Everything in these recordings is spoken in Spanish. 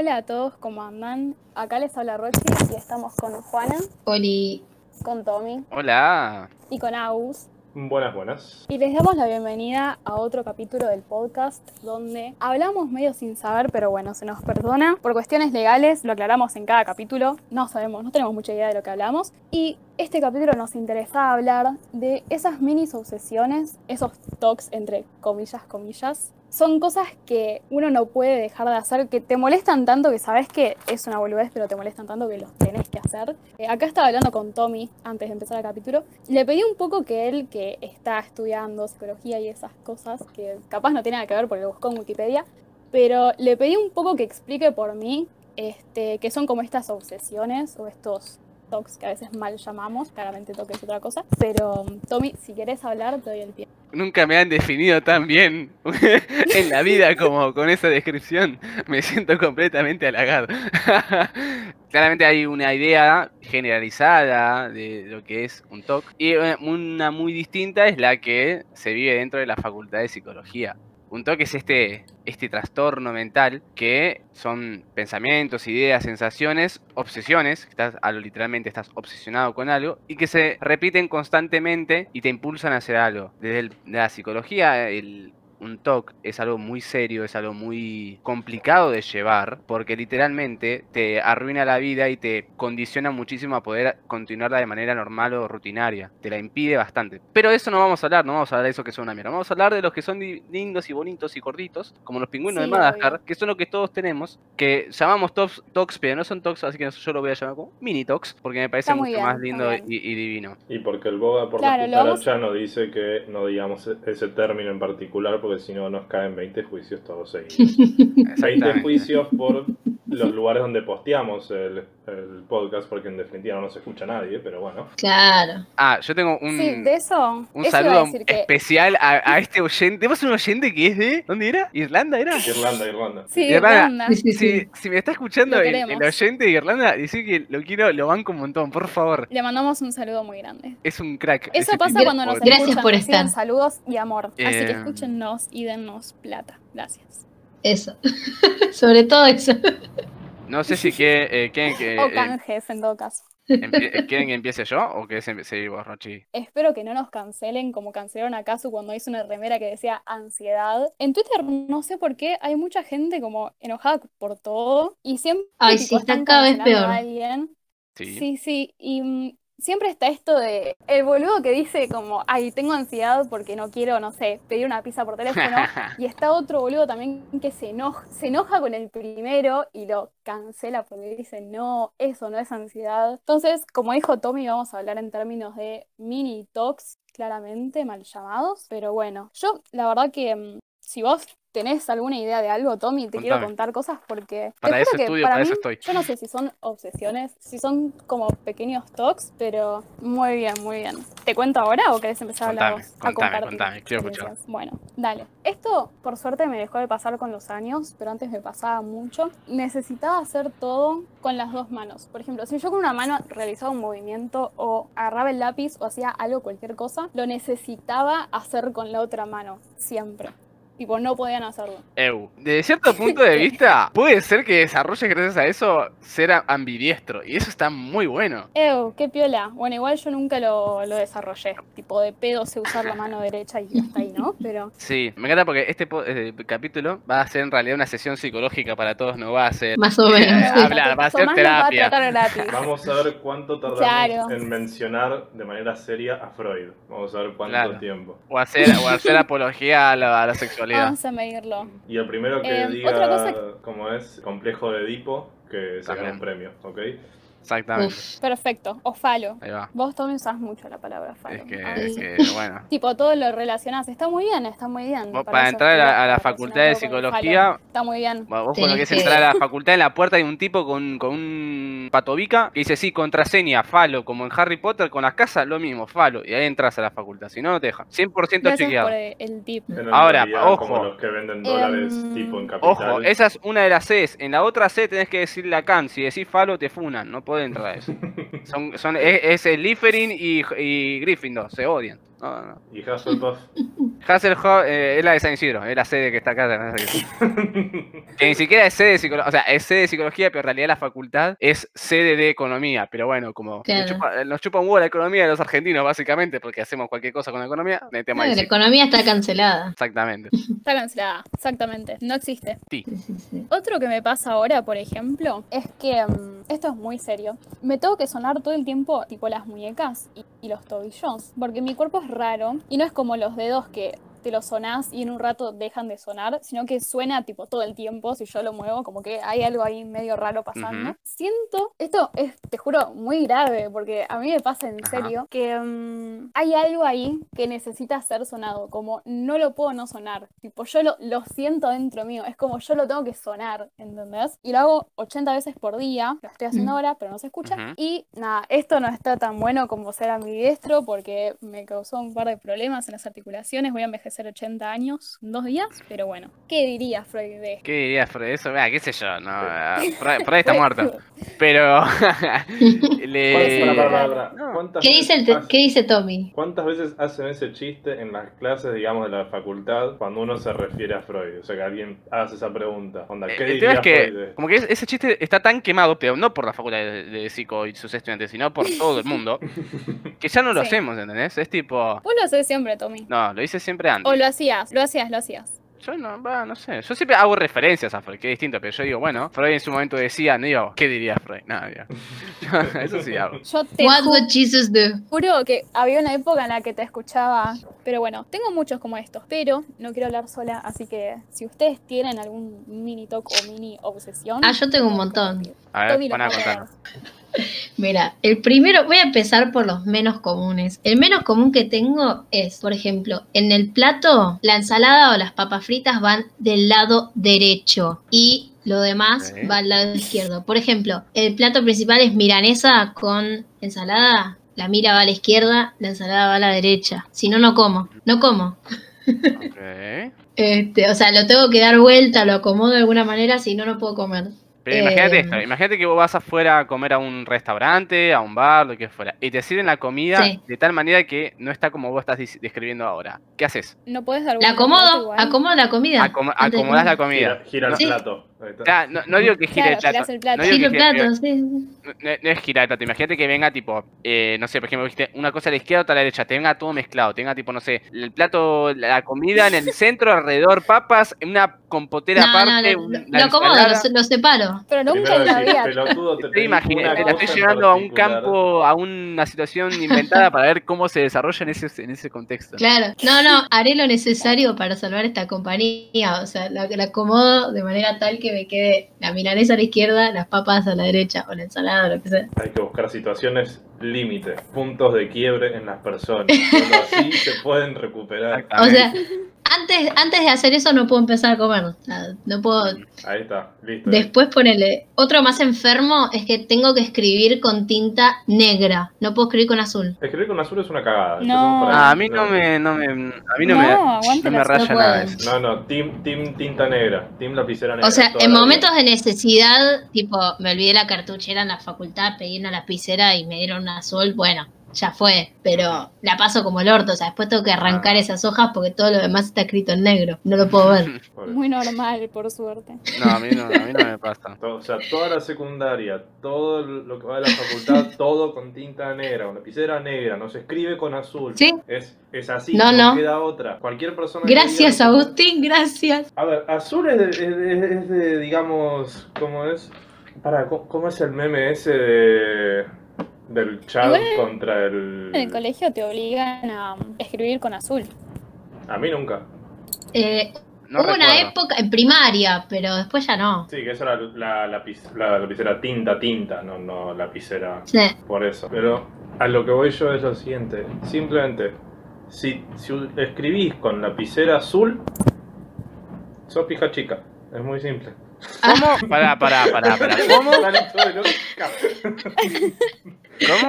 Hola a todos, ¿cómo andan? Acá les habla Roxy y estamos con Juana, Oli. con Tommy Hola. y con Agus. Buenas, buenas. Y les damos la bienvenida a otro capítulo del podcast donde hablamos medio sin saber, pero bueno, se nos perdona. Por cuestiones legales, lo aclaramos en cada capítulo. No sabemos, no tenemos mucha idea de lo que hablamos. Y este capítulo nos interesa hablar de esas mini obsesiones, esos talks entre comillas, comillas. Son cosas que uno no puede dejar de hacer, que te molestan tanto que sabes que es una boludez, pero te molestan tanto que los tenés que hacer. Eh, acá estaba hablando con Tommy antes de empezar el capítulo. Le pedí un poco que él, que está estudiando psicología y esas cosas, que capaz no tiene nada que ver porque lo buscó en Wikipedia, pero le pedí un poco que explique por mí este, que son como estas obsesiones o estos que a veces mal llamamos, claramente toque es otra cosa, pero Tommy, si querés hablar, te doy el pie. Nunca me han definido tan bien en la vida como con esa descripción. Me siento completamente halagado. Claramente hay una idea generalizada de lo que es un TOC y eh, una muy distinta es la que se vive dentro de la Facultad de Psicología. Un TOC es este, este trastorno mental que son pensamientos, ideas, sensaciones, obsesiones, estás, literalmente estás obsesionado con algo, y que se repiten constantemente y te impulsan a hacer algo. Desde el- la psicología, el, un TOC es algo muy serio, es algo muy complicado de llevar, porque literalmente te arruina la vida y te condiciona muchísimo a poder continuarla de manera normal o rutinaria. Te la impide bastante. Pero de eso no vamos a hablar, no vamos a hablar de eso que son una mierda. Vamos a hablar de los que son lindos y bonitos y gorditos, como los pingüinos Sí, de Madagascar, obvio. que son lo que todos tenemos, que llamamos tops- TOCs, pero no son TOCs, así que yo lo voy a llamar como mini TOCs, porque me parece mucho bien, más lindo y, y divino. Y porque el boga por Claro, la cucaracha no dice que no digamos e- ese término en particular, porque si no nos caen 20 juicios todos seguidos. 20 Exactamente. juicios por los lugares donde posteamos el, el podcast, porque en definitiva no nos escucha nadie, pero bueno. Claro. Ah, yo tengo un... sí, de eso, Un eso iba a saludo que... especial a, a este oyente. Tenemos un oyente que es de. ¿Dónde era? ¿Irlanda era? Irlanda, Irlanda. Sí, Irlanda. Irlanda. Sí, sí, Si, sí. si me está escuchando el, oyente de Irlanda, decir que lo quiero, lo banco un montón, por favor. Le mandamos un saludo muy grande. Es un crack. Eso pasa tipo. cuando nos Gracias escuchan, por estar. saludos y amor. Así que Eh, escúchennos y dennos plata. Gracias. Eso. Sobre todo eso. No sé si quiere, eh, quieren, que, o eh, canjes en todo caso. empie- eh, quieren que empiece yo o empe- seguir vos, Rochi. Espero que no nos cancelen como cancelaron a Casu cuando hizo una remera que decía ansiedad. En Twitter no sé por qué hay mucha gente como enojada por todo y siempre Ay, sí, está están cada vez peor. a alguien. Sí. Sí, sí, y mm, siempre está esto de el boludo que dice como, ay, tengo ansiedad porque no quiero, no sé, pedir una pizza por teléfono. y está otro boludo también que se enoja, se enoja con el primero y lo cancela porque dice, no, eso no es ansiedad. Entonces, como dijo Tommy, vamos a hablar en términos de mini talks, claramente mal llamados. Pero bueno, yo la verdad que mm, si vos tenés alguna idea de algo, Tommy, te quiero contar cosas porque Para eso que estudio, para para eso mí, estoy. yo no sé si son obsesiones, si son como pequeños talks, pero muy bien, muy bien. ¿Te cuento ahora o querés empezar a hablar Contame? A contame, compartir contame, quiero escuchar. Bueno, dale. Esto, por suerte, me dejó de pasar con los años, pero antes me pasaba mucho. Necesitaba hacer todo con las dos manos. Por ejemplo, si yo con una mano realizaba un movimiento o agarraba el lápiz o hacía algo, cualquier cosa, lo necesitaba hacer con la otra mano, siempre. Tipo, no podían hacerlo. Eu. Desde cierto punto de vista, puede ser que desarrolles gracias a eso ser ambidiestro. Y eso está muy bueno. Ew, qué piola. Bueno, igual yo nunca lo, lo desarrollé. Tipo, de pedo sé usar la mano derecha y hasta ahí, ¿no? Pero Sí, me encanta porque este eh, capítulo va a ser en realidad una sesión psicológica para todos, no va a ser Más o menos. Eh, Me hablar, va a ser nos va a terapia. tratar gratis. Vamos a ver cuánto tardamos Claro. en mencionar de manera seria a Freud. Vamos a ver cuánto Claro. tiempo. o hacer, o hacer apología a la, a la sexualidad. Vamos a medirlo. Y el primero que Eh, diga otra cosa- cómo es complejo de Edipo, que se gana un premio, ¿ok? Exactamente. Uf. Perfecto. O falo. Ahí va. Vos también usás mucho la palabra falo. Es que, Ah, es que, bueno. Tipo, todo lo relacionás. Está muy bien, está muy bien. Vos Para entrar a la- a la facultad de con psicología, falo. Está muy bien. Vos cuando Tenés querés que- entrar a la facultad, en la puerta hay un tipo con, con un patobica que dice, sí, contraseña, falo, como en Harry Potter con las casas, lo mismo, falo. Y ahí entras a la facultad, si no, no te dejan. 100% Gracias chequeado. por el, tip. Ahora, realidad, ojo. Como los que venden dólares Em, tipo en capital. Ojo, esa es una de las Cs. En la otra C tenés que decirle a Khan. Si decís falo, te funan. No podés entrar a eso. Son, son, es, es el Liferin y, y Gryffindor. Se odian. No, no. Y Hufflepuff. Hasselhoff eh, es la de San Isidro, es la sede que está acá. que ni siquiera es sede de psicología, o sea, es sede de psicología, pero en realidad la facultad es sede de economía. Pero bueno, como Claro. nos, chupa, nos chupa un huevo la economía de los argentinos, básicamente, porque hacemos cualquier cosa con la economía, ahí. la economía está cancelada. Exactamente. Está cancelada, exactamente. No existe. Sí, sí, sí. Otro que me pasa ahora, por ejemplo, es que mm, esto es muy serio. Me tengo que sonar todo el tiempo, tipo las muñecas y, y los tobillos, porque mi cuerpo es raro y no es como los dedos que te los sonás y en un rato dejan de sonar, sino que suena tipo todo el tiempo si yo lo muevo, como que hay algo ahí medio raro pasando. Ujú. Siento, esto es, te juro, muy grave, porque a mí me pasa en Ajá. serio, que mm, hay algo ahí que necesita ser sonado, como no lo puedo no sonar, tipo yo lo, lo siento dentro mío, es como yo lo tengo que sonar, ¿entendés? Y lo hago 80 veces por día, lo estoy haciendo Mm. ahora, pero no se escucha. Ujú. Y nada, esto no está tan bueno como ser ambidiestro porque me causó un par de problemas en las articulaciones, voy a envejecer 80 años dos días, pero bueno, ¿qué diría Freud de esto? ¿Qué dirías, Freud? Eso, Mira, qué sé yo, no, ah, Freud, Freud está muerto. Pero le... Pará, pará, pará, pará. No. ¿Cuántas ¿Qué dice, el ¿Qué dice Tommy? ¿Cuántas veces hacen ese chiste en las clases, digamos, de la facultad cuando uno se refiere a Freud? O sea, que alguien hace esa pregunta. Onda, ¿qué El tema diría es que, Freud? de- como que es- ese chiste está tan quemado, pero no por la facultad de, de psico y sus estudiantes, sino por todo el mundo, que ya no lo Sí. hacemos, ¿entendés? Es tipo, Vos lo haces siempre, Tommy. no, lo hice siempre antes. O lo hacías, lo hacías, lo hacías. Yo no, va, no sé. Yo siempre hago referencias a Freud, que es distinto, pero yo digo, bueno, Freud en su momento decía, no digo, ¿qué diría Freud? Nada, digo. Eso sí hago. Yo te What would Jesus do? juro que había una época en la que te escuchaba, pero bueno, tengo muchos como estos, pero no quiero hablar sola, así que si ustedes tienen algún mini talk o mini obsesión... Ah, yo tengo un montón. A ver, van a contar. Mira, el primero, voy a empezar por los menos comunes. El menos común que tengo es, por ejemplo, en el plato, la ensalada o las papas fritas van del lado derecho y lo demás va al lado izquierdo. Por ejemplo, el plato principal es milanesa con ensalada. La mira va a la izquierda, la ensalada va a la derecha. Si no, no como. No como. Ok. Este, o sea, lo tengo que dar vuelta, lo acomodo de alguna manera, si no, no puedo comer. Pero imagínate esto, imagínate que vos vas afuera a comer a un restaurante, a un bar, lo que fuera, y te sirven la comida Sí. de tal manera que no está como vos estás describiendo ahora. ¿Qué haces? No puedes dar La acomodo, acomodo la comida. Acom- acomodás la comida. Gira, gira el Sí. plato. Claro, no, no digo que gire Claro, el plato. el plato. No digo Giro el gire- plato, sí. No, no es girar el plato, imagínate que venga tipo, eh, no sé, por ejemplo, una cosa a la izquierda, otra a la derecha, te venga todo mezclado, tenga tipo, no sé, el plato, la comida en el centro, alrededor papas, una compotera No, no, aparte, lo, acomodo, lo, separo. Pero nunca en la vida. te una la estoy llevando a un campo, a una situación inventada para ver cómo se desarrolla en ese, en ese contexto. Claro. No, no, haré lo necesario para salvar esta compañía. O sea, la, la acomodo de manera tal que me quede la milanesa a la izquierda, las papas a la derecha, o la ensalada, o lo que sea. Hay que buscar situaciones límite, puntos de quiebre en las personas. Solo así se pueden recuperar. O sea, antes, antes de hacer eso no puedo empezar a comer. O sea, no puedo. Ahí está, listo. Después ponerle. Otro más enfermo es que tengo que escribir con tinta negra. No puedo escribir con azul. Escribir con azul es una cagada. No. Ah, a mí no me, no me, a mí no, No, me, no me raya no nada eso. No, no, team, team tinta negra, team lapicera negra. O sea, en vida. momentos de necesidad, tipo, me olvidé la cartuchera en la facultad, pedí una lapicera y me dieron una azul, bueno, ya fue, pero la paso como el orto, o sea, después tengo que arrancar Ah. esas hojas porque todo lo demás está escrito en negro, no lo puedo ver. Muy normal, por suerte. No, a mí no, a mí no me pasa. O sea, toda la secundaria, todo lo que va de la facultad, todo con tinta negra, con lapicera negra, no se escribe con azul. Sí. Es, es así, No, no, no. queda otra. Cualquier persona. que Gracias, diga- Agustín, gracias. A ver, azul es de, es de- es de, digamos, ¿cómo es? Para, ¿cómo cómo es el meme ese de, del chat Igual- contra el... En el colegio te obligan a escribir con azul. A mí nunca. Eh, No hubo una época en primaria, pero después ya no. Sí, que esa era la, la, lapic- la lapicera tinta, tinta, no, no lapicera Sí. por eso. Pero a lo que voy yo es lo siguiente. Simplemente, si, si escribís con lapicera azul, sos pija chica. Es muy simple. ¿Cómo? Pará, pará, pará, pará. ¿Cómo?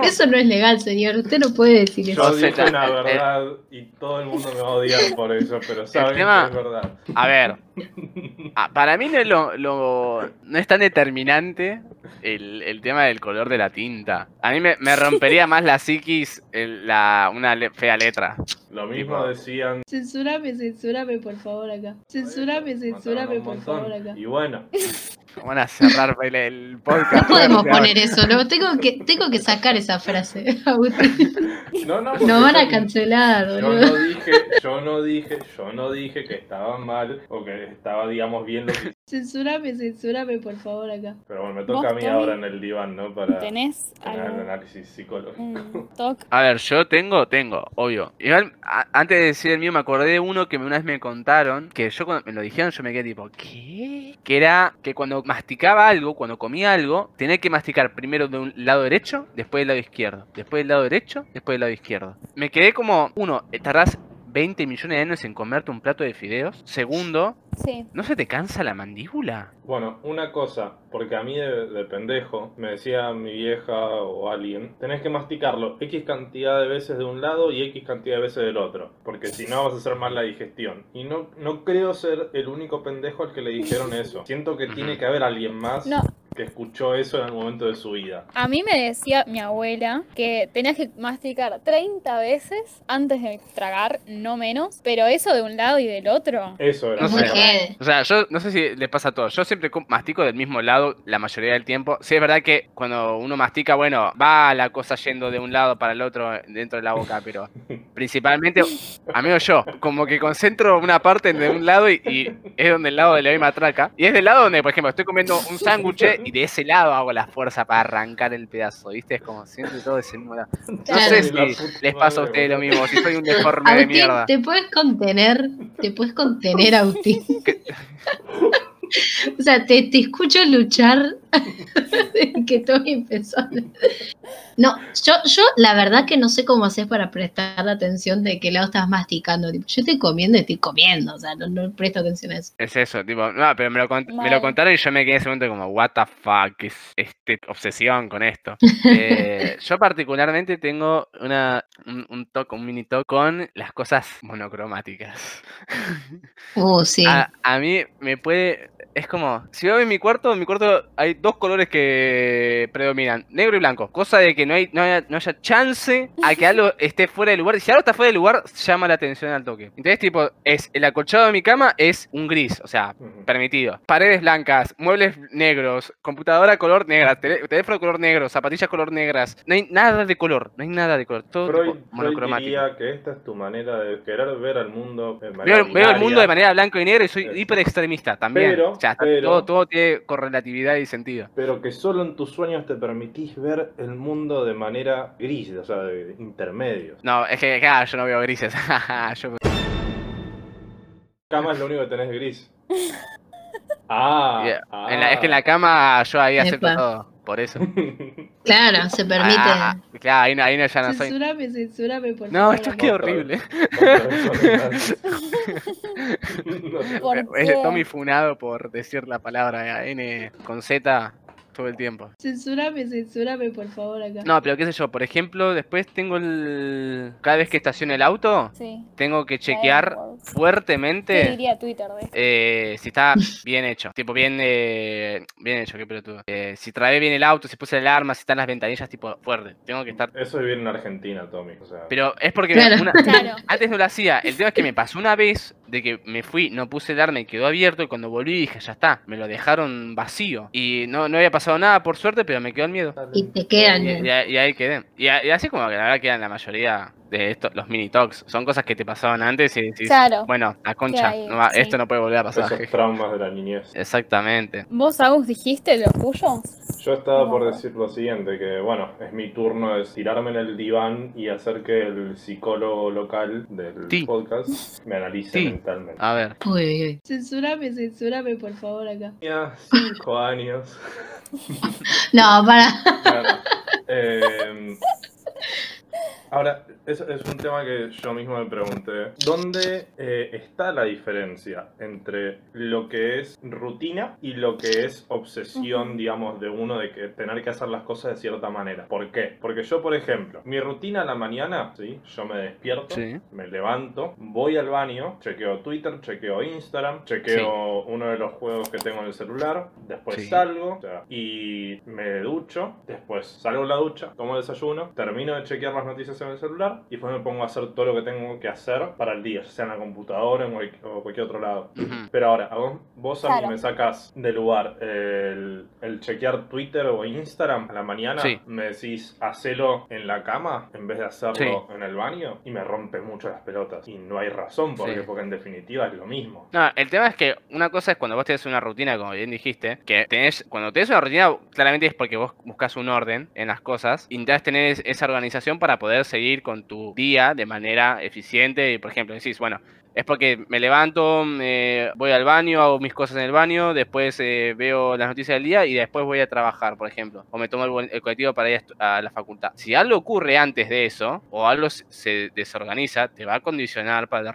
Eso no es legal, señor, usted no puede decir Yo eso. Sé, dije una verdad y todo el mundo me va a odiar por eso, pero saben tema- que es verdad. A ver, para mí no es, lo, lo- no es tan determinante el, el tema del color de la tinta. A mí me, me rompería más la psiquis el- la, una le- fea letra. Lo mismo Tipo- decían. Censúrame, censúrame, por favor, acá. Censúrame, censúrame, por favor, acá. Y bueno, Van a cerrar el, el podcast. No podemos poner eso, ¿no? Tengo que, tengo que sacar esa frase, Agustín. no, no, Nos van a cancelar, Yo no dije, yo no dije, yo no dije que estaba mal o que estaba, digamos, bien lo que Censúrame, censúrame, por favor, acá. Pero bueno, me toca a mí ahora en el diván, ¿no? Para ¿Tenés tener el análisis psicológico. Toque. A ver, yo tengo, tengo, obvio. Igual, a- antes de decir el mío, me acordé de uno que una vez me contaron, que yo cuando me lo dijeron, yo me quedé tipo, ¿qué? Que era que cuando masticaba algo, cuando comía algo, tenía que masticar primero de un lado derecho, después del lado izquierdo, después del lado derecho, después del lado izquierdo. Me quedé como, uno, tardás 20 millones de años en comerte un plato de fideos. Segundo, Sí. ¿no se te cansa la mandíbula? Bueno, una cosa, porque a mí de, de pendejo me decía mi vieja o alguien, tenés que masticarlo X cantidad de veces de un lado y X cantidad de veces del otro, porque si no vas a hacer mal la digestión. Y no, no creo ser el único pendejo al que le dijeron eso. Siento que tiene que haber alguien más No, que escuchó eso en algún momento de su vida. a mí me decía mi abuela que tenías que masticar 30 veces antes de tragar, no menos, pero eso de un lado y del otro. Eso era. No sé. O sea, yo no sé si les pasa a todos. Yo siempre mastico del mismo lado la mayoría del tiempo. Sí, es verdad que cuando uno mastica, bueno, va la cosa yendo de un lado para el otro dentro de la boca, pero principalmente, amigo, yo, como que concentro una parte de un lado y, y es donde el lado de la misma traca. Y es del lado donde, por ejemplo, estoy comiendo un sándwich y de ese lado hago la fuerza para arrancar el pedazo, ¿viste? Es como siempre todo ese mismo lado. No Claro. sé si les pasa a ustedes lo mismo, si soy un deforme de mierda. te puedes contener, te puedes contener, Agustín. O sea, te, te escucho luchar que todo empezó. No, yo, yo la verdad que no sé cómo haces para prestar atención de qué lado estás masticando. Tipo, yo estoy comiendo y estoy comiendo, o sea, no, no presto atención a eso. Es eso, tipo, no, pero me lo, cont- me lo contaron y yo me quedé en ese momento como, what the fuck, ¿qué es este obsesión con esto? Eh, yo particularmente tengo una, un, un toque, un mini toque con las cosas monocromáticas. Uh, sí. A, a mí me puede, es como, si veo en mi cuarto, en mi cuarto hay dos colores que predominan, negro y blanco, cosa de que no, hay, no, haya, no haya chance a que algo esté fuera de lugar. Y si algo está fuera de lugar, llama la atención al toque. Entonces, tipo, es el acolchado de mi cama es un gris, o sea, permitido. Paredes blancas, muebles negros, computadora color negra, teléfono color negro, zapatillas color negras. No hay nada de color, no hay nada de color, todo Freud, tipo Freud monocromático. diría que esta es tu manera de querer ver al mundo de manera Veo, veo el mundo de manera blanco y negro y soy hiper extremista también. Pero- sea, pero- todo, todo tiene correlatividad y sentido. Pero que solo en tus sueños te permitís ver el mundo de manera gris, o sea, de intermedios. No, es que claro, yo no veo grises. Yo- Cama es lo único que tenés gris. Ah, Yeah. ah. En la- es que en la cama yo ahí acepto todo, por eso. Claro, se permite. Ah, claro, ahí no, ahí no ya no soy. Censúrame, censúrame, por No, favor. esto acá. qué horrible. ¿Por Ese qué? Tommy funado por decir la palabra N con Z todo el tiempo. Censúrame, censúrame, por favor, acá. No, pero qué sé yo, por ejemplo, después tengo el... Cada vez que estaciono el auto, Sí. tengo que chequear ¿Qué fuertemente diría Twitter de eh, si está bien hecho. Tipo, bien, eh, bien hecho, qué pelotudo. Eh, si trabé bien el auto, si puse la alarma, si están las ventanillas, tipo, fuerte. Tengo que estar... Eso es vivir en Argentina, Tommy. O sea, Pero es porque Claro. una- Claro. antes no lo hacía. El tema es que me pasó una vez de que me fui, no puse el alarma y quedó abierto. Y cuando volví dije, ya está, me lo dejaron vacío. Y no, no había pasado nada por suerte, pero me quedó el miedo. Y te quedan. Y, y ahí- y ahí quedé. Y, y así como que la verdad quedan la mayoría de estos, los mini talks. Son cosas que te pasaban antes y decís, Claro. bueno, la concha, ahí, no va- sí. esto no puede volver a pasar. esos traumas de la niñez. Exactamente. ¿Vos, Agus, dijiste los tuyos? Yo estaba No. por decir lo siguiente, que bueno, es mi turno de tirarme en el diván y hacer que el psicólogo local del Sí. podcast me analice Sí. mentalmente. A ver. Uy. Censúrame, censúrame, por favor, acá. Tenía cinco años. No, para. Bueno, eh, Ahora, eso es un tema que yo mismo me pregunté. ¿Dónde eh, está la diferencia entre lo que es rutina y lo que es obsesión, digamos, de uno de que tener que hacer las cosas de cierta manera? ¿Por qué? Porque yo, por ejemplo, mi rutina a la mañana, ¿sí? Yo me despierto, Sí. me levanto, voy al baño, chequeo Twitter, chequeo Instagram, chequeo uno de los juegos que tengo en el celular, después Sí. salgo o sea, y me ducho, después salgo de la ducha, tomo desayuno, termino de chequear las noticias en el celular y después me pongo a hacer todo lo que tengo que hacer para el día, ya sea en la computadora en cual- o cualquier otro lado. Ujú. Pero ahora, a vos, vos a mí Claro. me sacas de lugar el, el chequear Twitter o Instagram a la mañana, Sí. me decís hacelo en la cama en vez de hacerlo Sí. en el baño y me rompe mucho las pelotas. Y no hay razón porque, Sí. porque en definitiva es lo mismo. No, el tema es que una cosa es cuando vos tenés una rutina, como bien dijiste, que tenés, cuando tenés una rutina, claramente es porque vos buscas un orden en las cosas, y intentás tener es- esa organización para poder seguir con tu día de manera eficiente. Y por ejemplo, decís, bueno, es porque me levanto, voy al baño, hago mis cosas en el baño, después eh, veo las noticias del día y después voy a trabajar, por ejemplo. O me tomo el, colectivo para ir a la facultad. Si algo ocurre antes de eso, o algo se- desorganiza, te va a condicionar para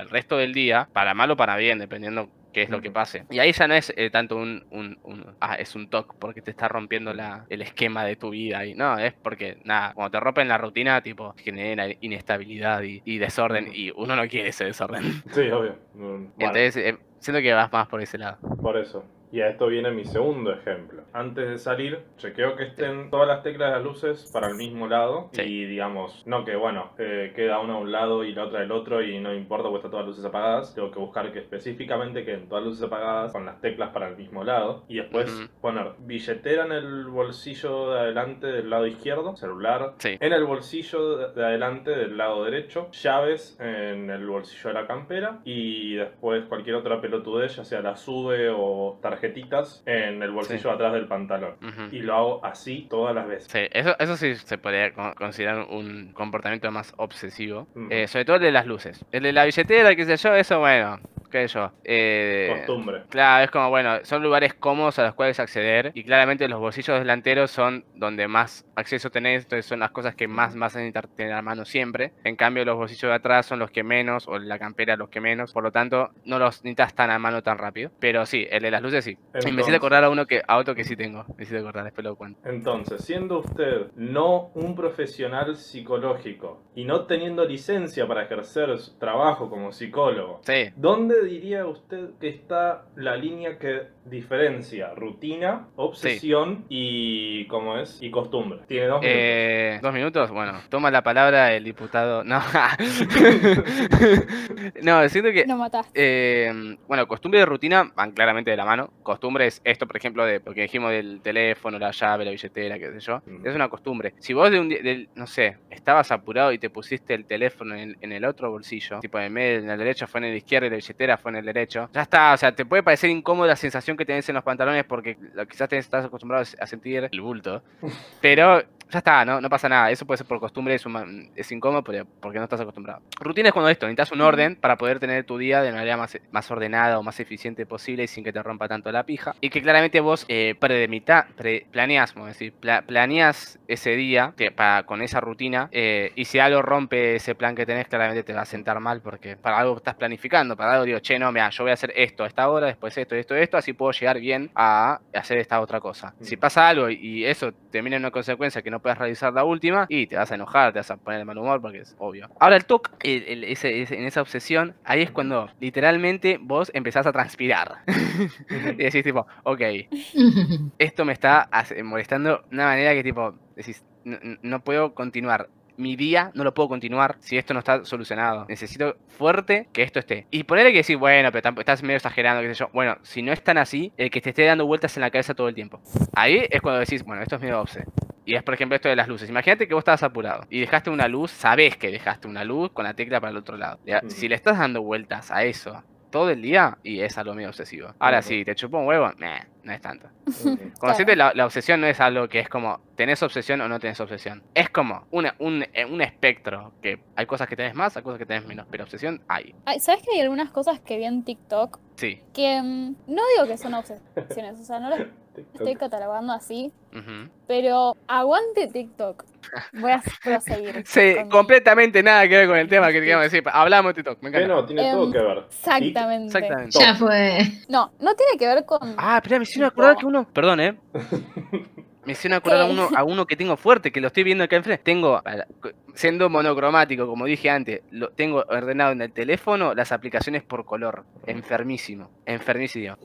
el resto del día, para mal o para bien, dependiendo qué es lo que pase. Y ahí ya no es eh, tanto un, un, un- ah, es un toque porque te está rompiendo la, el esquema de tu vida. Y no, es porque, nada, cuando te rompen la rutina, tipo, genera inestabilidad y, y desorden. Y uno no quiere ese desorden. Sí, obvio. Mm, bueno, Entonces, eh, siento que vas más por ese lado. por eso. Y a esto viene mi segundo ejemplo. Antes de salir, chequeo que estén todas las teclas de las luces para el mismo lado. Sí. Y digamos, no que bueno, eh, queda una a un lado y la otra del otro y no importa porque están todas las luces apagadas. Tengo que buscar que específicamente queden todas las luces apagadas con las teclas para el mismo lado. Y después poner billetera en el bolsillo de adelante del lado izquierdo, celular. Sí. En el bolsillo de- de adelante del lado derecho, llaves en el bolsillo de la campera y después cualquier otra pelotudez, ya sea la sube o tarjetitas, en el bolsillo Sí. atrás del pantalón. Y lo hago así todas las veces. Sí, eso, eso sí se podría con- considerar un comportamiento más obsesivo. Eh, sobre todo el de las luces. El de la billetera, qué sé yo, eso, bueno, qué sé yo. Eh, Costumbre. Claro, es como, bueno, son lugares cómodos a los cuales acceder y claramente los bolsillos delanteros son donde más acceso tenés, entonces son las cosas que más vas a necesitar tener a mano siempre. En cambio, los bolsillos de atrás son los que menos, o la campera los que menos, por lo tanto, no los necesitas tan a mano tan rápido. Pero sí, el de las luces sí. Y me hiciste acordar a uno que, a otro que sí tengo, me hiciste acordar, después lo cuento. Entonces, siendo usted no un profesional psicológico y no teniendo licencia para ejercer su trabajo como psicólogo, Sí, ¿dónde diría usted que está la línea que diferencia rutina, obsesión y cómo es y costumbre? Tiene dos minutos. Eh, dos minutos, bueno, toma la palabra el diputado. No, no, siento que Lo mataste. Eh, bueno, costumbre de rutina van claramente de la mano. Costumbre es esto, por ejemplo, de porque dijimos del teléfono, la llave, la billetera, qué sé yo. Mm. Es una costumbre. Si vos de un día, del- no sé, estabas apurado y te pusiste el teléfono en, en el otro bolsillo, tipo en el medio, en el derecho fue en el izquierdo y la billetera fue en el derecho, ya está. O sea, te puede parecer incómoda la sensación que tenés en los pantalones porque lo- quizás te estás acostumbrado a sentir el bulto. Pero ya está, no, no pasa nada. Eso puede ser por costumbre, es, es incómodo pero- porque no estás acostumbrado. Rutina es cuando esto, necesitas un orden para poder tener tu día de manera más, más ordenada o más eficiente posible y sin que te rompa tanto la pija. Y que claramente vos eh, predemita- pre- planeás, vamos a decir, pla- planeás ese día que, para, con esa rutina eh, y si algo rompe ese plan que tenés, claramente te va a sentar mal porque para algo estás planificando, para algo digo, che, no, mira, yo voy a hacer esto a esta hora, después esto, esto, esto, así puedo llegar bien a hacer esta otra cosa. Si pasa algo y eso termina en una consecuencia que no puedes realizar la última, y te vas a enojar, te vas a poner de mal humor porque es obvio. Ahora el TOC, en esa obsesión, ahí es cuando literalmente vos empezás a transpirar. y decís tipo, ok, esto me está molestando de una manera que tipo, decís, no, no- no puedo continuar. Mi día no lo puedo continuar si esto no está solucionado. Necesito fuerte que esto esté. Y ponerle que decir, bueno, pero tampoco estás medio exagerando, qué sé yo. Bueno, si no es tan así, el que te esté dando vueltas en la cabeza todo el tiempo. Ahí es cuando decís, bueno, esto es medio obse. Y es, por ejemplo, esto de las luces. Imagínate que vos estabas apurado y dejaste una luz, sabés que dejaste una luz con la tecla para el otro lado. Si le estás dando vueltas a eso todo el día, y es algo medio obsesivo. Ahora, si te chupó un huevo, meh, no es tanto. Ujú. Conociente, la, la obsesión no es algo que es como, ¿tenés obsesión o no tenés obsesión? Es como una, un, eh, un espectro, que hay cosas que tenés más, hay cosas que tenés menos, pero obsesión hay. Ay, ¿Sabes que hay algunas cosas que vi en TikTok Sí. que mm, no digo que son obsesiones, o sea, no las estoy catalogando así, pero aguante TikTok. voy a proseguir. Sí, mi- completamente nada que ver con el tema que queríamos decir. Hablamos de TikTok, me encanta. no, tiene todo Em, que ver. Exactamente. Exactamente. Ya fue. No, no tiene que ver con. Ah, espera, me hicieron acordar que uno. Perdón, eh. Me hicieron acordar a uno, a uno que tengo fuerte, que lo estoy viendo acá enfrente. Tengo, siendo monocromático, como dije antes, lo tengo ordenado en el teléfono las aplicaciones por color. Enfermísimo. Enfermísimo.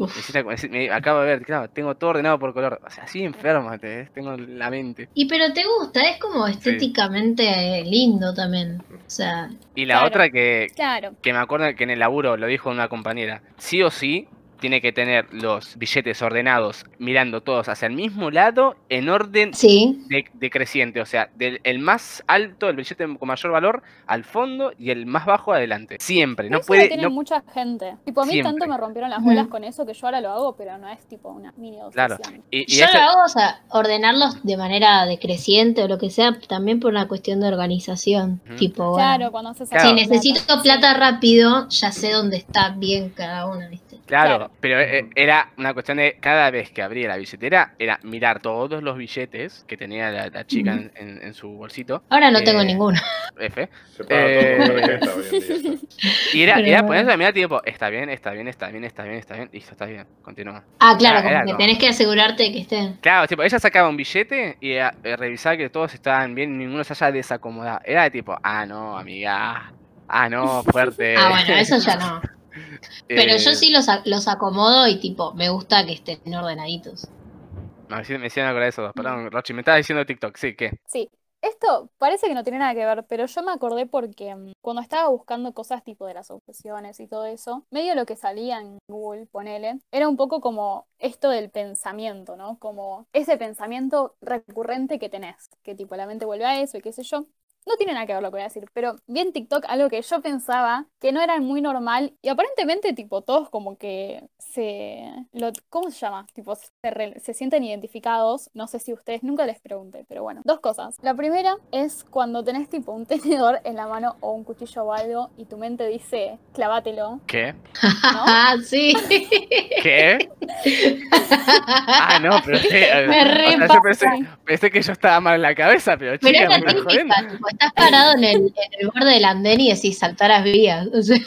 Me, me acabo de ver, claro, tengo todo ordenado por color. O sea, así enfermo, te- tengo la mente. Y pero te gusta, es como estéticamente eh, lindo también. O sea, Y la Claro. otra que, Claro. que me acuerdo que en el laburo lo dijo una compañera, sí o sí tiene que tener los billetes ordenados mirando todos hacia el mismo lado en orden sí. de- decreciente, o sea, del el más alto, el billete con mayor valor al fondo y el más bajo adelante. Siempre, no eso puede, tiene no- mucha gente. Tipo, a mí Siempre. tanto me rompieron las bolas con eso que yo ahora lo hago, pero no es tipo una mini Claro. obsesión. y, y Yo ese- lo hago, o sea, ordenarlos de manera decreciente o lo que sea, también por una cuestión de organización. Tipo, bueno, Claro, cuando haces Claro. si necesito plata. plata rápido, ya sé dónde está bien cada uno, ¿viste? Claro, Claro. pero eh, era una cuestión de cada vez que abría la billetera, era mirar todos los billetes que tenía la, la chica en, en- en su bolsito, Ahora no Eh, tengo ninguno. F, Se paga Eh, todo con tarjeta hoy en día. y era, Pero era bueno. ponerse a mirar tipo, está bien, está bien, está bien, está bien, está bien, listo, está bien, continúa. Ah, claro, era como que como- tenés que asegurarte de que estén. Claro, tipo, ella sacaba un billete y eh, revisaba que todos estaban bien, ninguno se haya desacomodado. Era de tipo, ah, no, amiga. Ah, no, fuerte. Ah, bueno, eso ya no. Pero yo Eh, sí los, los acomodo y tipo, me gusta que estén ordenaditos. Me hicieron me hicieron acordar de eso. Perdón, Rochi, me estaba diciendo TikTok, sí, ¿qué? Sí. Esto parece que no tiene nada que ver, pero yo me acordé porque mm, cuando estaba buscando cosas tipo de las obsesiones y todo eso, medio lo que salía en Google, ponele, era un poco como esto del pensamiento, ¿no? Como ese pensamiento recurrente que tenés, que tipo la mente vuelve a eso y qué sé yo. No tiene nada que ver lo que voy a decir, pero vi en TikTok algo que yo pensaba que no era muy normal y aparentemente tipo todos como que se... Lo, ¿Cómo se llama? Tipo se, re- se sienten identificados. No sé si ustedes nunca les pregunté, pero bueno. Dos cosas. La primera es cuando tenés tipo un tenedor en la mano o un cuchillo o algo y tu mente dice clavátelo, ¿Qué? ¿no? Ah, sí. ¿Qué? Ah, no, pero. Me O sea, yo pasa. pensé, pensé que yo estaba mal en la cabeza, pero Pero chica, me estás jodiendo. tipo, estás parado en el, en el borde del andén y decís saltar las vías. O sea,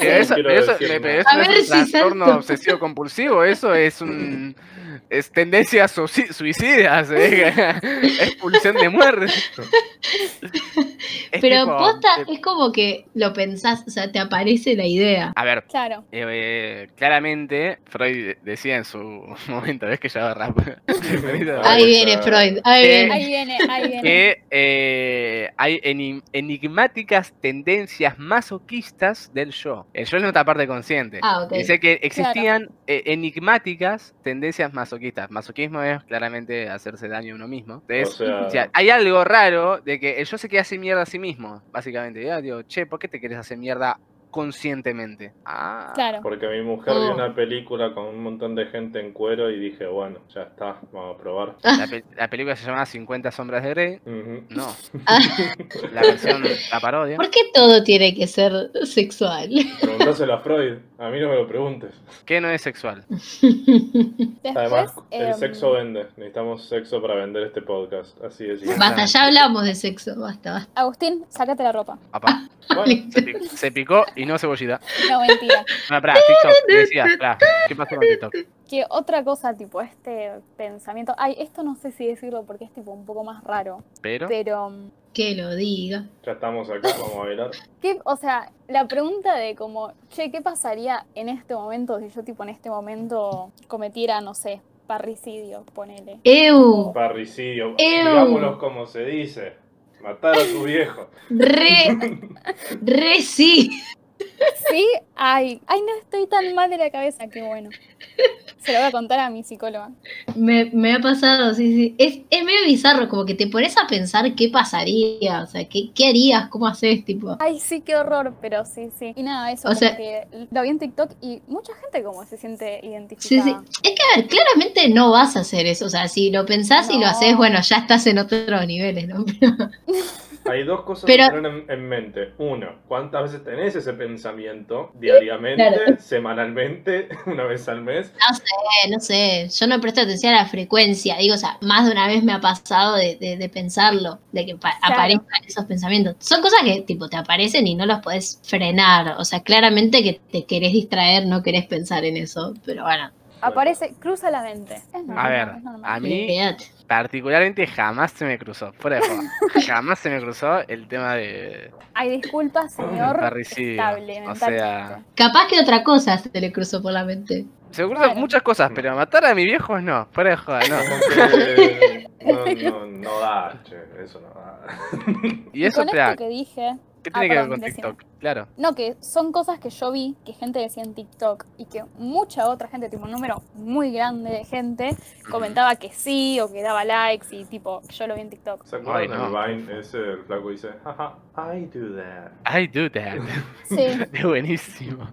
eso, eso, eso A no es ver un si trastorno obsesivo compulsivo, eso es un es tendencias suicidas, eh, expulsión de muerte. Es pero tipo, posta eh, es como que lo pensás, o sea, te aparece la idea. a ver, Claro. eh, claramente Freud decía en su momento, ves que ya va rap. Ahí viene Freud, ahí viene. Ahí viene, ahí viene. que eh, hay eni- enigmáticas tendencias masoquistas del yo. El yo es nuestra parte consciente. Ah, ok. Dice que existían eh, enigmáticas tendencias masoquistas. Masoquismo es claramente hacerse daño a uno mismo. Entonces, O sea, o sea, hay algo raro de que el yo se quiere hacer mierda a sí mismo, básicamente. Ya digo, che, ¿por qué te quieres hacer mierda conscientemente? Ah, Claro. porque mi mujer Oh. vio una película con un montón de gente en cuero y dije, bueno, ya está, vamos a probar. la, pe- la película se llama 50 sombras de Grey. No, Ah, la versión, la parodia. ¿Por qué todo tiene que ser sexual? Preguntáselo a Freud, a mí no me lo preguntes. ¿Qué no es sexual? Después, Además, el em, sexo vende. Necesitamos sexo para vender este podcast. Así es. Basta, ya hablamos de sexo, basta, basta. Agustín, sácate la ropa. Papá, Bueno, se, pi- se picó y no cebollita. No, mentira. No, pará, TikTok, pará, ¿qué pasó con TikTok? Que otra cosa, tipo, este pensamiento. Ay, esto no sé si decirlo porque es tipo un poco más raro. Pero, Pero. mm, Que lo diga. ya estamos acá, vamos a bailar. ¿Qué, o sea, la pregunta de como, che, ¿qué pasaría en este momento si yo, tipo, en este momento cometiera, no sé, parricidio, ponele? Eu, Parricidio. Ew. Digámoslo como se dice. Matar a tu viejo. re, re sí. ¿Sí? Ay, ay, no estoy tan mal de la cabeza, qué bueno. Se lo voy a contar a mi psicóloga. Me, me ha pasado, sí, sí. Es, es medio bizarro, como que te pones a pensar qué pasaría, o sea, qué, qué harías, cómo haces, tipo. Ay, sí, qué horror, pero sí, sí. Y nada, eso O sea- que lo vi en TikTok y mucha gente como se siente Sí, identificada. sí. Es que, a ver, claramente no vas a hacer eso, o sea, si lo pensás y lo haces, bueno, ya estás en otros niveles, ¿no? Pero- Hay dos cosas Pero- que tener en, en mente. Uno, ¿cuántas veces tenés ese pensamiento? ¿Diariamente? Claro. ¿Semanalmente? ¿Una vez al mes? No sé, no sé, yo no presto atención a la frecuencia, digo, o sea, más de una vez me ha pasado de, de- de pensarlo, de que Claro. aparezcan esos pensamientos. Son cosas que tipo te aparecen y no los podés frenar, o sea, claramente que te querés distraer, no querés pensar en eso, pero bueno, Aparece, cruza la mente. Es normal, A ver, es normal. a mí. Particularmente jamás se me cruzó, fuera de joda, jamás se me cruzó el tema de Ay, disculpa, señor. parricidio. Estable, O sea, Capaz que otra cosa se le cruzó por la mente. se me cruzan Claro. muchas cosas, pero matar a mis viejos no, fuera de joda, no. Que no, no, no da, che, eso no da. Y Y eso, con espera, esto que dije, ¿qué Ah, tiene que ver con decime. Claro. no, que son cosas que yo vi que gente decía en TikTok y que mucha otra gente, tipo un número muy grande de gente, comentaba que sí o que daba likes y tipo, yo lo vi en TikTok. ¿Se acuerdan no. Vine ese? El flaco dice, jaja, I do that. I do that. Sí, Es buenísimo.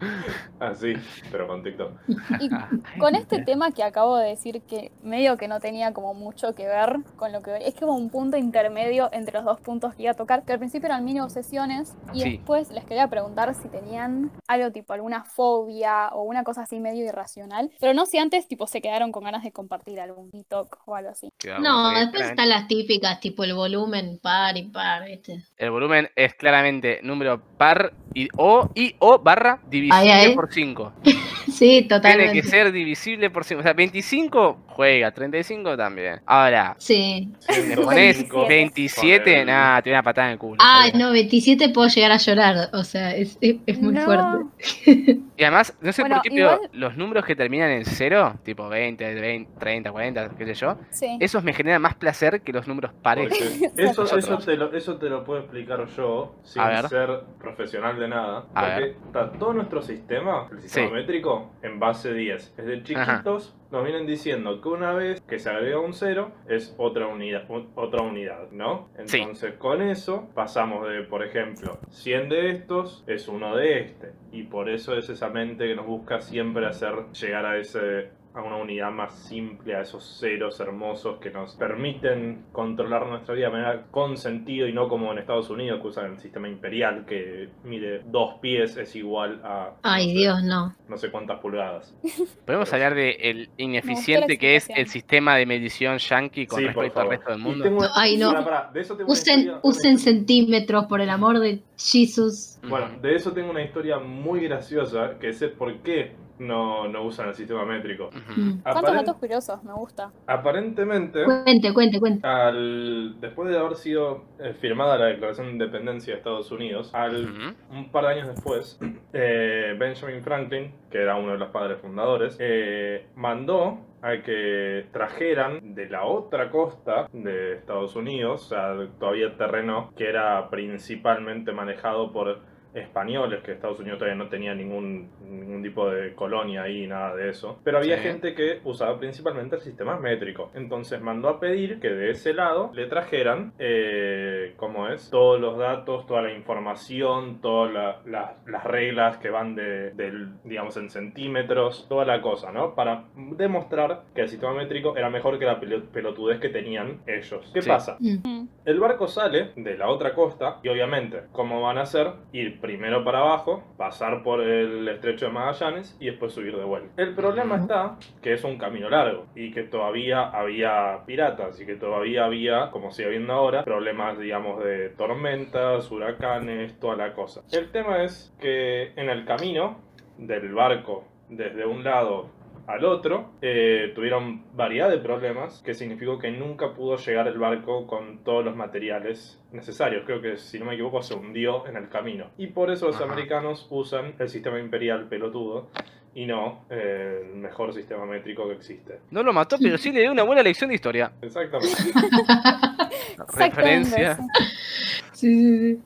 Así, pero con TikTok. y con este that. tema que acabo de decir que medio que no tenía como mucho que ver con lo que es como un punto intermedio entre los dos puntos que iba a tocar, que al principio eran mini obsesiones y Sí. después les quería preguntar si tenían algo tipo alguna fobia o una cosa así medio irracional, pero no si antes tipo se quedaron con ganas de compartir algún TikTok o algo así. Quedamos No, después están las típicas, tipo el volumen par y par, ¿viste? El volumen es claramente número par y o, y o barra ay. por 5. Sí, Tiene totalmente. que ser divisible por 5. O sea, 25 juega, 35 también. Ahora, Sí. me pones 27. 27, Joder. nada, te voy a patada en el culo. Ay, ¿sabes? no, 27 puedo llegar a llorar, o sea, es, es, es muy No. fuerte. Y además, no sé Bueno, por qué, pero igual- los números que terminan en 0, tipo 20, 20, 30, 40, qué sé yo, Sí. esos me generan más placer que los números pares. Eso, eso, te lo, eso te lo puedo explicar yo sin ser profesional de nada. A porque ver. está todo nuestro sistema, el sistema Sí. métrico, en base 10. Desde chiquitos nos vienen diciendo que una vez que se agrega un cero es otra unidad, otra unidad, ¿no? Sí. Entonces con eso pasamos de, por ejemplo, 100 de estos es uno de este. Y por eso es esa mente que nos busca siempre hacer llegar a ese a una unidad más simple, a esos ceros hermosos que nos permiten controlar nuestra vida de manera con sentido y no como en Estados Unidos que usan el sistema imperial que mide dos pies es igual a Ay, no sé, Dios, no. no sé cuántas pulgadas. Podemos hablar de el ineficiente que es el sistema de medición yankee con Sí, respecto al resto del mundo. tengo- Ay, no. De eso tengo una Usen, una usen centímetros, por el amor de Jesus. Bueno, de eso tengo una historia muy graciosa que sé por qué no, no usan el sistema métrico. Mm. ¿Cuántos Aparen- datos curiosos? Me gusta. aparentemente, Cuente, cuente, cuente. al, después de haber sido eh, firmada la Declaración de Independencia de Estados Unidos, al un par de años después, eh, Benjamin Franklin, que era uno de los padres fundadores, eh, mandó a que trajeran de la otra costa de Estados Unidos, o sea, todavía terreno que era principalmente manejado por españoles, que Estados Unidos todavía no tenía ningún, ningún tipo de colonia ahí, nada de eso. Pero había Sí. gente que usaba principalmente el sistema métrico. Entonces mandó a pedir que de ese lado le trajeran, eh, ¿cómo es? Todos los datos, toda la información, todas la- la- las reglas que van de, del, digamos, en centímetros, toda la cosa, ¿no? Para demostrar que el sistema métrico era mejor que la pelo- pelotudez que tenían ellos. ¿Qué Sí. pasa? Mm. El barco sale de la otra costa y obviamente, ¿cómo van a hacer? Ir primero para abajo, pasar por el estrecho de Magallanes y después subir de vuelta. El problema está que es un camino largo y que todavía había piratas y que todavía había, como sigue habiendo ahora, problemas, digamos, de tormentas, huracanes, toda la cosa. El tema es que en el camino del barco desde un lado al otro, eh, tuvieron variedad de problemas, que significó que nunca pudo llegar el barco con todos los materiales necesarios. Creo que, si no me equivoco, se hundió en el camino. Y por eso los Ajá. americanos usan el sistema imperial pelotudo y no eh, el mejor sistema métrico que existe. No lo mató, pero sí le dio una buena lección de historia. Exactamente. Referencia. sí. Sí, sí.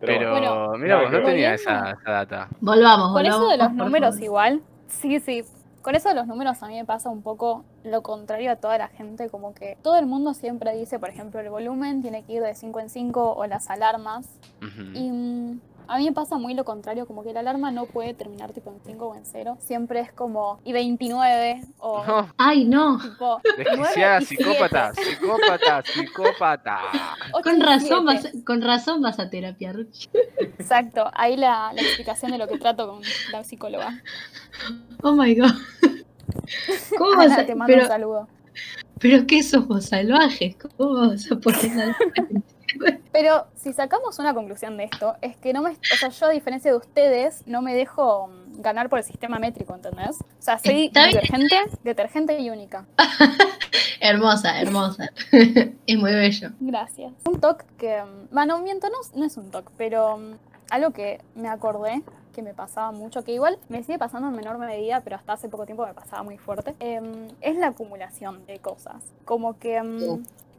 Pero, Bueno, mira, no que tenía esa, esa data. Volvamos, Con eso de los volvamos, números igual, sí, sí. Con eso de los números a mí me pasa un poco lo contrario a toda la gente, como que todo el mundo siempre dice, por ejemplo, el volumen tiene que ir de 5 en 5 o las alarmas. Ujú. Y mm, A mí me pasa muy lo contrario, como que la alarma no puede terminar tipo en 5 o en 0. Siempre es como y 29 o No, Ay, no. tipo desquiciada, 9 y psicópata, psicópata, psicópata. Con razón, vas, con razón vas a terapia, Ruchi. Exacto, ahí la, la explicación de lo que trato con la psicóloga. Oh my god. ¿Cómo vas a, te mando pero, un saludo. pero qué somos salvajes? ¿Cómo vas a poner al- Pero si sacamos una conclusión de esto, es que no me. O sea, yo a diferencia de ustedes, no me dejo mm, ganar por el sistema métrico, ¿entendés? O sea, soy detergente, detergente y única. Hermosa, hermosa. es muy bello. Gracias. Un toque que. mm, Bueno, miento, no, no es un toque, pero mm, algo que me acordé que me pasaba mucho, que igual me sigue pasando en menor medida, pero hasta hace poco tiempo me pasaba muy fuerte, em, es la acumulación de cosas. Como que.